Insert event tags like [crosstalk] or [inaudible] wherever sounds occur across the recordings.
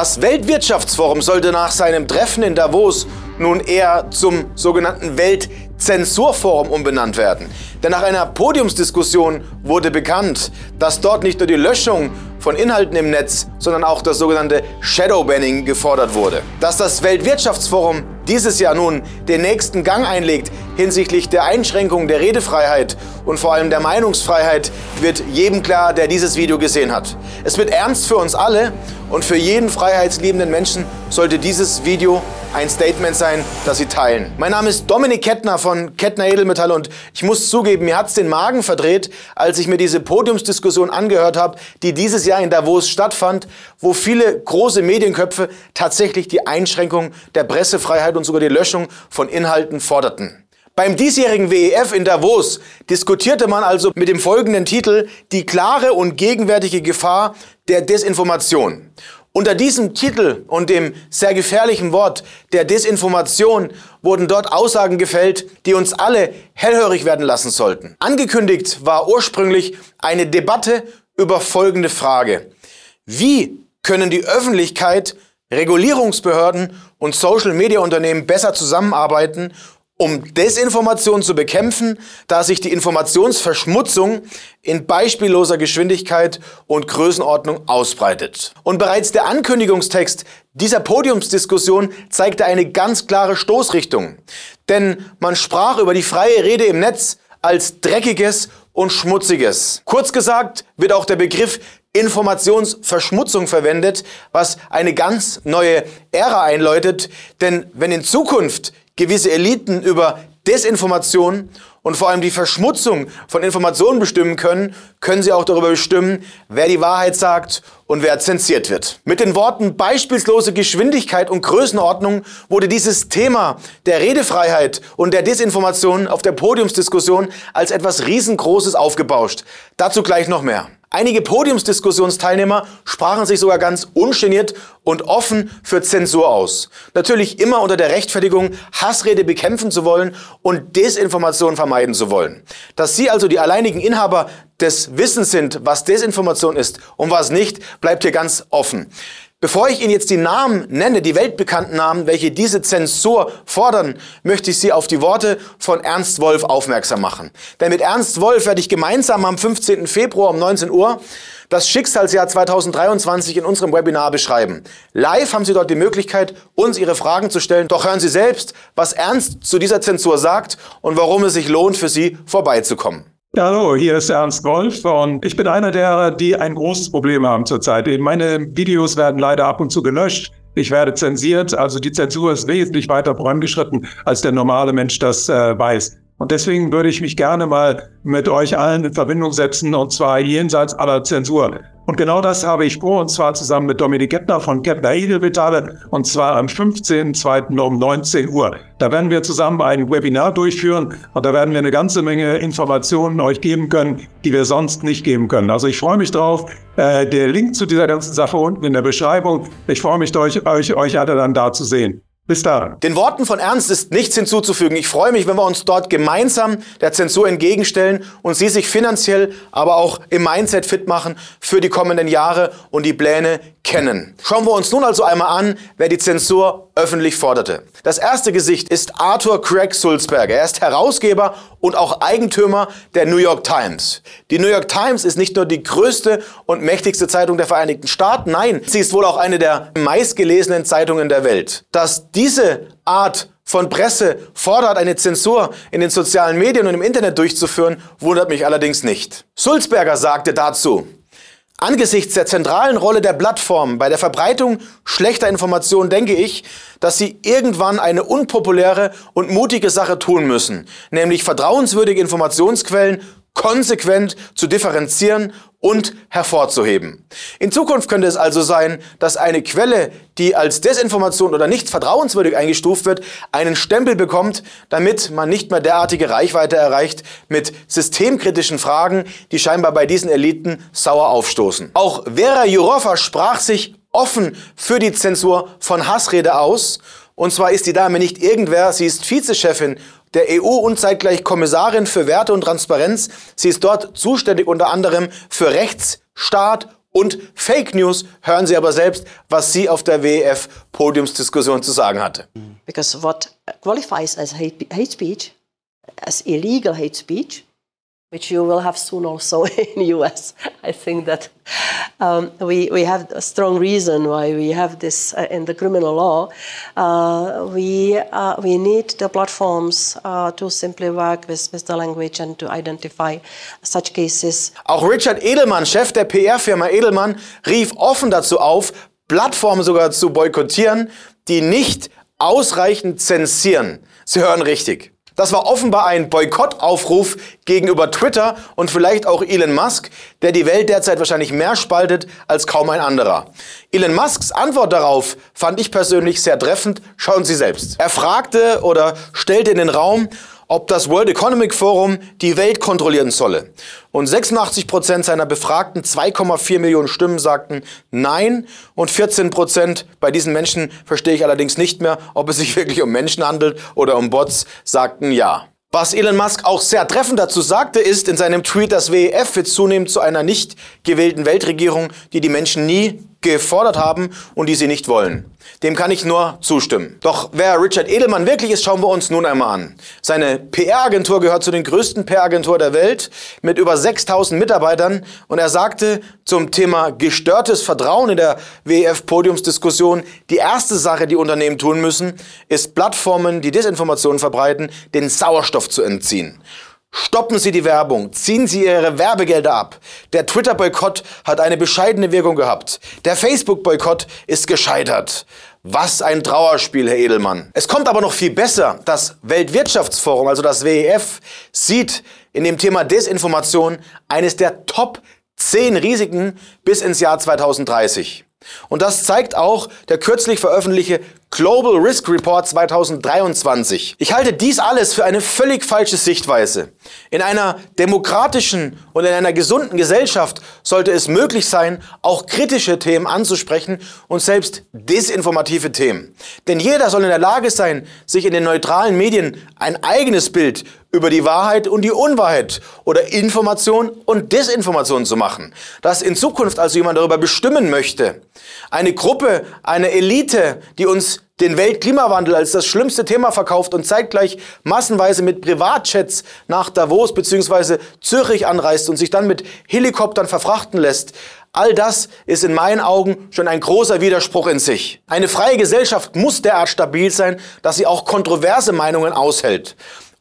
Das Weltwirtschaftsforum sollte nach seinem Treffen in Davos nun eher zum sogenannten Weltzensurforum umbenannt werden. Denn nach einer Podiumsdiskussion wurde bekannt, dass dort nicht nur die Löschung von Inhalten im Netz, sondern auch das sogenannte Shadowbanning gefordert wurde. Dass das Weltwirtschaftsforum dieses Jahr nun den nächsten Gang einlegt hinsichtlich der Einschränkung der Redefreiheit und vor allem der Meinungsfreiheit, wird jedem klar, der dieses Video gesehen hat. Es wird ernst für uns alle und für jeden freiheitsliebenden Menschen sollte dieses Video ein Statement sein, das Sie teilen. Mein Name ist Dominik Kettner von Kettner Edelmetall und ich muss zugeben, mir hat es den Magen verdreht, als ich mir diese Podiumsdiskussion angehört habe, die dieses Jahr in Davos stattfand, wo viele große Medienköpfe tatsächlich die Einschränkung der Pressefreiheit und sogar die Löschung von Inhalten forderten. Beim diesjährigen WEF in Davos diskutierte man also mit dem folgenden Titel Die klare und gegenwärtige Gefahr der Desinformation. Unter diesem Titel und dem sehr gefährlichen Wort der Desinformation wurden dort Aussagen gefällt, die uns alle hellhörig werden lassen sollten. Angekündigt war ursprünglich eine Debatte über folgende Frage. Wie können die Öffentlichkeit, Regulierungsbehörden und Social-Media-Unternehmen besser zusammenarbeiten, um Desinformation zu bekämpfen, da sich die Informationsverschmutzung in beispielloser Geschwindigkeit und Größenordnung ausbreitet. Und bereits der Ankündigungstext dieser Podiumsdiskussion zeigte eine ganz klare Stoßrichtung. Denn man sprach über die freie Rede im Netz als dreckiges und schmutziges. Kurz gesagt wird auch der Begriff Informationsverschmutzung verwendet, was eine ganz neue Ära einläutet. Denn wenn in Zukunft gewisse Eliten über Desinformation und vor allem die Verschmutzung von Informationen bestimmen können, können sie auch darüber bestimmen, wer die Wahrheit sagt und wer zensiert wird. Mit den Worten beispielslose Geschwindigkeit und Größenordnung wurde dieses Thema der Redefreiheit und der Desinformation auf der Podiumsdiskussion als etwas riesengroßes aufgebauscht. Dazu gleich noch mehr. Einige Podiumsdiskussionsteilnehmer sprachen sich sogar ganz ungeniert und offen für Zensur aus. Natürlich immer unter der Rechtfertigung, Hassrede bekämpfen zu wollen und Desinformation vermeiden zu wollen. Dass sie also die alleinigen Inhaber des Wissens sind, was Desinformation ist und was nicht, bleibt hier ganz offen. Bevor ich Ihnen jetzt die Namen nenne, die weltbekannten Namen, welche diese Zensur fordern, möchte ich Sie auf die Worte von Ernst Wolf aufmerksam machen. Denn mit Ernst Wolf werde ich gemeinsam am 15. Februar um 19 Uhr das Schicksalsjahr 2023 in unserem Webinar beschreiben. Live haben Sie dort die Möglichkeit, uns Ihre Fragen zu stellen. Doch hören Sie selbst, was Ernst zu dieser Zensur sagt und warum es sich lohnt, für Sie vorbeizukommen. Hallo, hier ist Ernst Wolf und ich bin einer derer, die ein großes Problem haben zurzeit. Meine Videos werden leider ab und zu gelöscht. Ich werde zensiert, also die Zensur ist wesentlich weiter vorangeschritten, als der normale Mensch das äh, weiß. Und deswegen würde ich mich gerne mal mit euch allen in Verbindung setzen, und zwar jenseits aller Zensur. Und genau das habe ich vor, und zwar zusammen mit Dominik Gettner von Kettner Edelmetalle, und zwar am 15.02. um 19 Uhr. Da werden wir zusammen ein Webinar durchführen und da werden wir eine ganze Menge Informationen euch geben können, die wir sonst nicht geben können. Also ich freue mich drauf. Äh, der Link zu dieser ganzen Sache unten in der Beschreibung. Ich freue mich, euch, euch, euch alle dann da zu sehen. Bis da. Den Worten von Ernst ist nichts hinzuzufügen. Ich freue mich, wenn wir uns dort gemeinsam der Zensur entgegenstellen und Sie sich finanziell, aber auch im Mindset fit machen für die kommenden Jahre und die Pläne kennen. Schauen wir uns nun also einmal an, wer die Zensur öffentlich forderte. Das erste Gesicht ist Arthur Craig Sulzberger. Er ist Herausgeber und auch Eigentümer der New York Times. Die New York Times ist nicht nur die größte und mächtigste Zeitung der Vereinigten Staaten, nein, sie ist wohl auch eine der meistgelesenen Zeitungen der Welt. Dass diese Art von Presse fordert, eine Zensur in den sozialen Medien und im Internet durchzuführen, wundert mich allerdings nicht. Sulzberger sagte dazu, Angesichts der zentralen Rolle der Plattformen bei der Verbreitung schlechter Informationen denke ich, dass sie irgendwann eine unpopuläre und mutige Sache tun müssen, nämlich vertrauenswürdige Informationsquellen konsequent zu differenzieren und hervorzuheben. In Zukunft könnte es also sein, dass eine Quelle, die als Desinformation oder nicht vertrauenswürdig eingestuft wird, einen Stempel bekommt, damit man nicht mehr derartige Reichweite erreicht mit systemkritischen Fragen, die scheinbar bei diesen Eliten sauer aufstoßen. Auch Vera Jourova sprach sich offen für die Zensur von Hassrede aus. Und zwar ist die Dame nicht irgendwer, sie ist Vizechefin der EU und zeitgleich Kommissarin für Werte und Transparenz. Sie ist dort zuständig unter anderem für Rechtsstaat und Fake News. Hören Sie aber selbst, was sie auf der WEF Podiumsdiskussion zu sagen hatte. Because what qualifies as hate, hate speech, as illegal hate speech, which you will have soon also [laughs] in the US. I think that um, we, we have a strong reason why we have this uh, in the criminal law. Uh, we, uh, we need the platforms uh, to simply work with, with the language and to identify such cases. Auch Richard Edelmann, Chef der PR-Firma Edelmann, rief offen dazu auf, Plattformen sogar zu boykottieren, die nicht ausreichend zensieren. Sie hören richtig. Das war offenbar ein Boykottaufruf gegenüber Twitter und vielleicht auch Elon Musk, der die Welt derzeit wahrscheinlich mehr spaltet als kaum ein anderer. Elon Musks Antwort darauf fand ich persönlich sehr treffend. Schauen Sie selbst. Er fragte oder stellte in den Raum, ob das World Economic Forum die Welt kontrollieren solle. Und 86 Prozent seiner befragten 2,4 Millionen Stimmen sagten Nein und 14 Prozent, bei diesen Menschen verstehe ich allerdings nicht mehr, ob es sich [laughs] wirklich um Menschen handelt oder um Bots, sagten Ja. Was Elon Musk auch sehr treffend dazu sagte, ist in seinem Tweet, das WEF wird zunehmend zu einer nicht gewählten Weltregierung, die die Menschen nie gefordert haben und die sie nicht wollen. Dem kann ich nur zustimmen. Doch wer Richard Edelmann wirklich ist, schauen wir uns nun einmal an. Seine PR-Agentur gehört zu den größten PR-Agenturen der Welt mit über 6000 Mitarbeitern und er sagte zum Thema gestörtes Vertrauen in der WEF-Podiumsdiskussion, die erste Sache, die Unternehmen tun müssen, ist Plattformen, die Desinformationen verbreiten, den Sauerstoff zu entziehen. Stoppen Sie die Werbung, ziehen Sie Ihre Werbegelder ab. Der Twitter-Boykott hat eine bescheidene Wirkung gehabt. Der Facebook-Boykott ist gescheitert. Was ein Trauerspiel, Herr Edelmann. Es kommt aber noch viel besser. Das Weltwirtschaftsforum, also das WEF, sieht in dem Thema Desinformation eines der Top 10 Risiken bis ins Jahr 2030. Und das zeigt auch der kürzlich veröffentlichte Global Risk Report 2023. Ich halte dies alles für eine völlig falsche Sichtweise. In einer demokratischen und in einer gesunden Gesellschaft sollte es möglich sein, auch kritische Themen anzusprechen und selbst desinformative Themen. Denn jeder soll in der Lage sein, sich in den neutralen Medien ein eigenes Bild über die Wahrheit und die Unwahrheit oder Information und Desinformation zu machen. Dass in Zukunft also jemand darüber bestimmen möchte. Eine Gruppe, eine Elite, die uns den Weltklimawandel als das schlimmste Thema verkauft und zeitgleich massenweise mit Privatjets nach Davos bzw. Zürich anreist und sich dann mit Helikoptern verfrachten lässt. All das ist in meinen Augen schon ein großer Widerspruch in sich. Eine freie Gesellschaft muss derart stabil sein, dass sie auch kontroverse Meinungen aushält.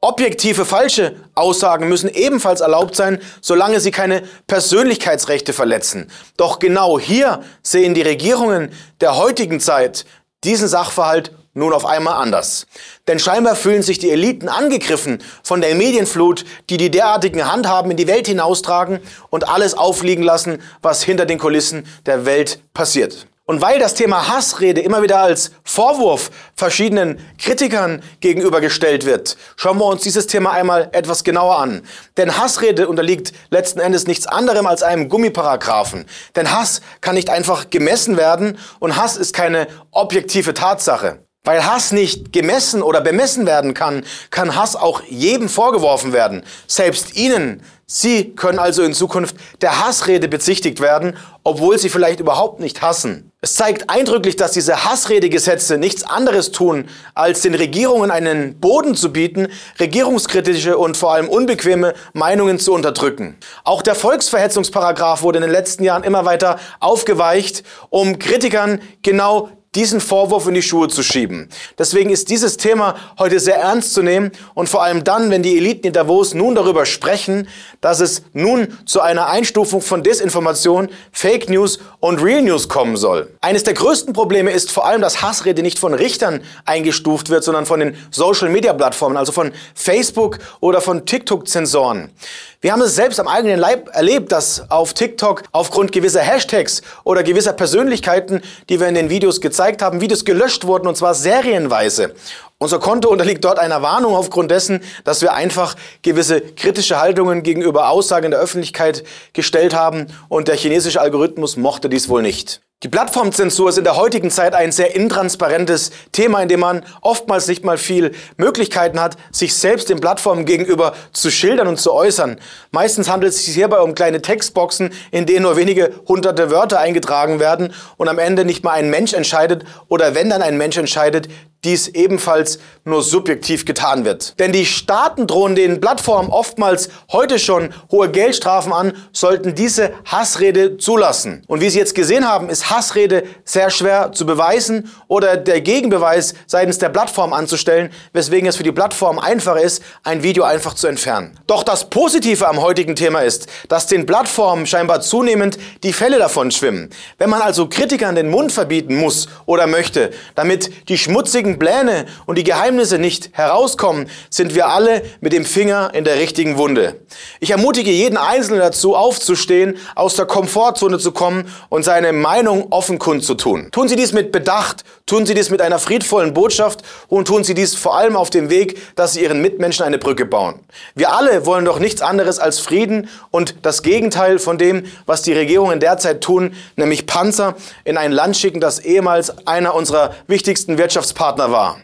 Objektive falsche Aussagen müssen ebenfalls erlaubt sein, solange sie keine Persönlichkeitsrechte verletzen. Doch genau hier sehen die Regierungen der heutigen Zeit diesen Sachverhalt nun auf einmal anders. Denn scheinbar fühlen sich die Eliten angegriffen von der Medienflut, die die derartigen Handhaben in die Welt hinaustragen und alles aufliegen lassen, was hinter den Kulissen der Welt passiert. Und weil das Thema Hassrede immer wieder als Vorwurf verschiedenen Kritikern gegenübergestellt wird, schauen wir uns dieses Thema einmal etwas genauer an. Denn Hassrede unterliegt letzten Endes nichts anderem als einem Gummiparagraphen. Denn Hass kann nicht einfach gemessen werden und Hass ist keine objektive Tatsache. Weil Hass nicht gemessen oder bemessen werden kann, kann Hass auch jedem vorgeworfen werden. Selbst Ihnen. Sie können also in Zukunft der Hassrede bezichtigt werden, obwohl Sie vielleicht überhaupt nicht hassen. Es zeigt eindrücklich, dass diese Hassredegesetze nichts anderes tun, als den Regierungen einen Boden zu bieten, regierungskritische und vor allem unbequeme Meinungen zu unterdrücken. Auch der Volksverhetzungsparagraf wurde in den letzten Jahren immer weiter aufgeweicht, um Kritikern genau diesen Vorwurf in die Schuhe zu schieben. Deswegen ist dieses Thema heute sehr ernst zu nehmen und vor allem dann, wenn die Eliten in Davos nun darüber sprechen, dass es nun zu einer Einstufung von Desinformation, Fake News und Real News kommen soll. Eines der größten Probleme ist vor allem, dass Hassrede nicht von Richtern eingestuft wird, sondern von den Social Media Plattformen, also von Facebook oder von TikTok-Zensoren. Wir haben es selbst am eigenen Leib erlebt, dass auf TikTok aufgrund gewisser Hashtags oder gewisser Persönlichkeiten, die wir in den Videos gezeigt haben, Videos gelöscht wurden und zwar serienweise. Unser Konto unterliegt dort einer Warnung aufgrund dessen, dass wir einfach gewisse kritische Haltungen gegenüber Aussagen der Öffentlichkeit gestellt haben und der chinesische Algorithmus mochte dies wohl nicht. Die Plattformzensur ist in der heutigen Zeit ein sehr intransparentes Thema, in dem man oftmals nicht mal viel Möglichkeiten hat, sich selbst den Plattformen gegenüber zu schildern und zu äußern. Meistens handelt es sich hierbei um kleine Textboxen, in denen nur wenige hunderte Wörter eingetragen werden und am Ende nicht mal ein Mensch entscheidet oder wenn dann ein Mensch entscheidet, dies ebenfalls nur subjektiv getan wird. Denn die Staaten drohen den Plattformen oftmals heute schon hohe Geldstrafen an, sollten diese Hassrede zulassen. Und wie Sie jetzt gesehen haben, ist Hassrede sehr schwer zu beweisen oder der Gegenbeweis seitens der Plattform anzustellen, weswegen es für die Plattform einfacher ist, ein Video einfach zu entfernen. Doch das Positive am heutigen Thema ist, dass den Plattformen scheinbar zunehmend die Fälle davon schwimmen. Wenn man also Kritikern den Mund verbieten muss oder möchte, damit die schmutzigen richtigen Pläne und die Geheimnisse nicht herauskommen, sind wir alle mit dem Finger in der richtigen Wunde. Ich ermutige jeden Einzelnen dazu, aufzustehen, aus der Komfortzone zu kommen und seine Meinung offen kundzutun. Tun Sie dies mit Bedacht, tun Sie dies mit einer friedvollen Botschaft und tun Sie dies vor allem auf dem Weg, dass Sie Ihren Mitmenschen eine Brücke bauen. Wir alle wollen doch nichts anderes als Frieden und das Gegenteil von dem, was die Regierungen derzeit tun, nämlich Panzer in ein Land schicken, das ehemals einer unserer wichtigsten Wirtschaftspartner Partner war.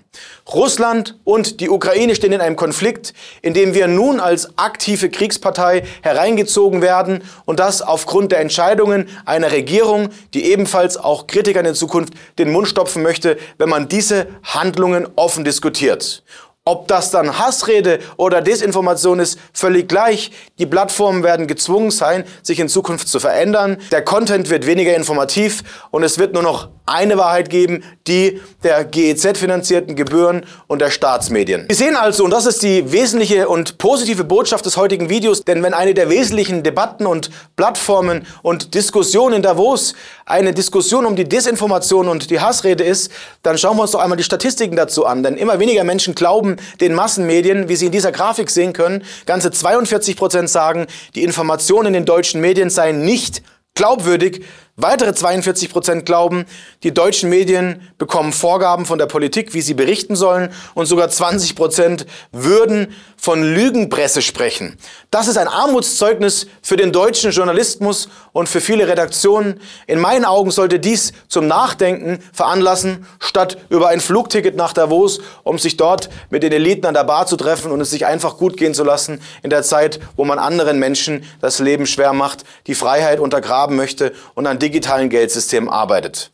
Russland und die Ukraine stehen in einem Konflikt, in dem wir nun als aktive Kriegspartei hereingezogen werden und das aufgrund der Entscheidungen einer Regierung, die ebenfalls auch Kritikern in Zukunft den Mund stopfen möchte, wenn man diese Handlungen offen diskutiert. Ob das dann Hassrede oder Desinformation ist, völlig gleich. Die Plattformen werden gezwungen sein, sich in Zukunft zu verändern. Der Content wird weniger informativ und es wird nur noch eine Wahrheit geben, die der GEZ-finanzierten Gebühren und der Staatsmedien. Wir sehen also, und das ist die wesentliche und positive Botschaft des heutigen Videos, denn wenn eine der wesentlichen Debatten und Plattformen und Diskussionen in Davos eine Diskussion um die Desinformation und die Hassrede ist, dann schauen wir uns doch einmal die Statistiken dazu an, denn immer weniger Menschen glauben den Massenmedien, wie Sie in dieser Grafik sehen können. Ganze 42 Prozent sagen, die Informationen in den deutschen Medien seien nicht glaubwürdig. Weitere 42 Prozent glauben, die deutschen Medien bekommen Vorgaben von der Politik, wie sie berichten sollen, und sogar 20 Prozent würden von Lügenpresse sprechen. Das ist ein Armutszeugnis für den deutschen Journalismus und für viele Redaktionen. In meinen Augen sollte dies zum Nachdenken veranlassen, statt über ein Flugticket nach Davos, um sich dort mit den Eliten an der Bar zu treffen und es sich einfach gut gehen zu lassen in der Zeit, wo man anderen Menschen das Leben schwer macht, die Freiheit untergraben möchte und an digitalen Geldsystemen arbeitet.